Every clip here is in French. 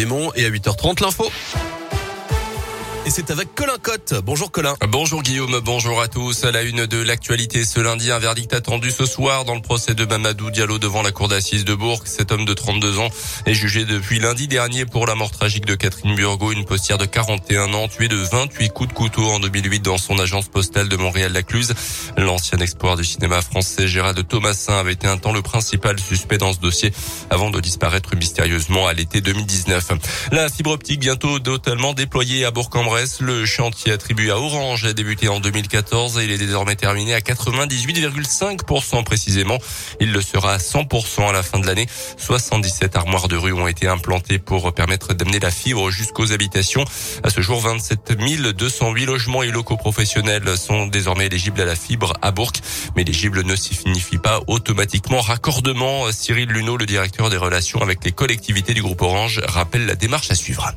et à 8h30 l'info. Et c'est avec Colin Cotte. Bonjour Colin. Bonjour Guillaume, bonjour à tous. À la une de l'actualité ce lundi, un verdict attendu ce soir dans le procès de Mamadou Diallo devant la cour d'assises de Bourg. Cet homme de 32 ans est jugé depuis lundi dernier pour la mort tragique de Catherine Burgot, une postière de 41 ans, tuée de 28 coups de couteau en 2008 dans son agence postale de Montréal-Lacluse. L'ancien espoir du cinéma français Gérald Thomasin avait été un temps le principal suspect dans ce dossier avant de disparaître mystérieusement à l'été 2019. La fibre optique bientôt totalement déployée à Bourg-en-Bresse le chantier attribué à Orange a débuté en 2014 et il est désormais terminé à 98,5% précisément. Il le sera à 100% à la fin de l'année. 77 armoires de rue ont été implantées pour permettre d'amener la fibre jusqu'aux habitations. À ce jour, 27 208 logements et locaux professionnels sont désormais éligibles à la fibre à Bourg. Mais éligible ne signifie pas automatiquement raccordement. Cyril Luneau, le directeur des relations avec les collectivités du groupe Orange, rappelle la démarche à suivre.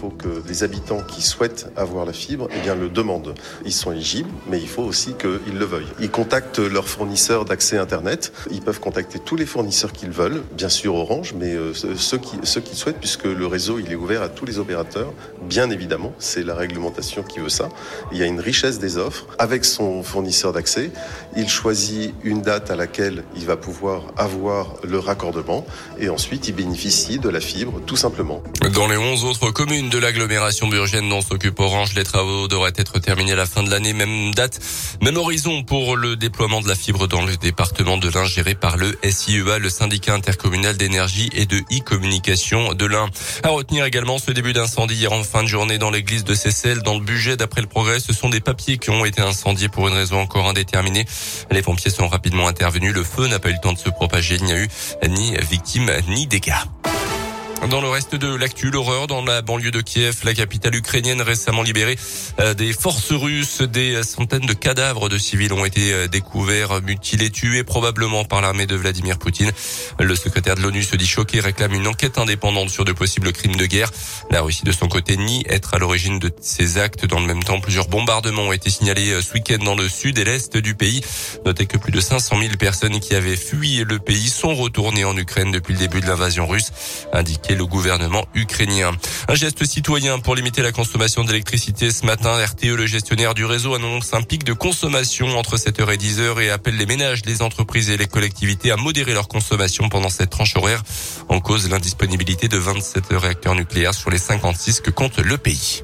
Faut que les habitants qui souhaitent avoir la fibre eh bien, le demandent. Ils sont éligibles, mais il faut aussi qu'ils le veuillent. Ils contactent leurs fournisseurs d'accès Internet. Ils peuvent contacter tous les fournisseurs qu'ils veulent, bien sûr Orange, mais euh, ceux, qui, ceux qui souhaitent, puisque le réseau il est ouvert à tous les opérateurs, bien évidemment. C'est la réglementation qui veut ça. Il y a une richesse des offres. Avec son fournisseur d'accès, il choisit une date à laquelle il va pouvoir avoir le raccordement et ensuite il bénéficie de la fibre, tout simplement. Dans les 11 autres communes, de l'agglomération burgienne dont s'occupe Orange. Les travaux devraient être terminés à la fin de l'année. Même date, même horizon pour le déploiement de la fibre dans le département de l'Ain géré par le SIEA, le syndicat intercommunal d'énergie et de e-communication de l'Ain. À retenir également ce début d'incendie hier en fin de journée dans l'église de Cessel. Dans le budget, d'après le progrès, ce sont des papiers qui ont été incendiés pour une raison encore indéterminée. Les pompiers sont rapidement intervenus. Le feu n'a pas eu le temps de se propager. Il n'y a eu ni victime ni dégâts. Dans le reste de l'actu, l'horreur dans la banlieue de Kiev, la capitale ukrainienne récemment libérée euh, des forces russes. Des centaines de cadavres de civils ont été euh, découverts, mutilés, tués probablement par l'armée de Vladimir Poutine. Le secrétaire de l'ONU se dit choqué, réclame une enquête indépendante sur de possibles crimes de guerre. La Russie de son côté nie être à l'origine de ces actes. Dans le même temps, plusieurs bombardements ont été signalés euh, ce week-end dans le sud et l'est du pays. Notez que plus de 500 000 personnes qui avaient fui le pays sont retournées en Ukraine depuis le début de l'invasion russe, le gouvernement ukrainien. Un geste citoyen pour limiter la consommation d'électricité ce matin. RTE, le gestionnaire du réseau, annonce un pic de consommation entre 7h et 10h et appelle les ménages, les entreprises et les collectivités à modérer leur consommation pendant cette tranche horaire. En cause, l'indisponibilité de 27 réacteurs nucléaires sur les 56 que compte le pays.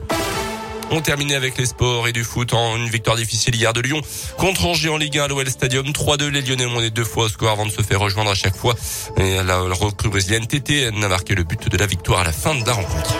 On terminait avec les sports et du foot en une victoire difficile hier de Lyon contre Angers en Ligue 1 à l'OL Stadium. 3-2, les Lyonnais ont deux fois au score avant de se faire rejoindre à chaque fois. Et la recrue brésilienne TT n'a marqué le but de la victoire à la fin de la rencontre.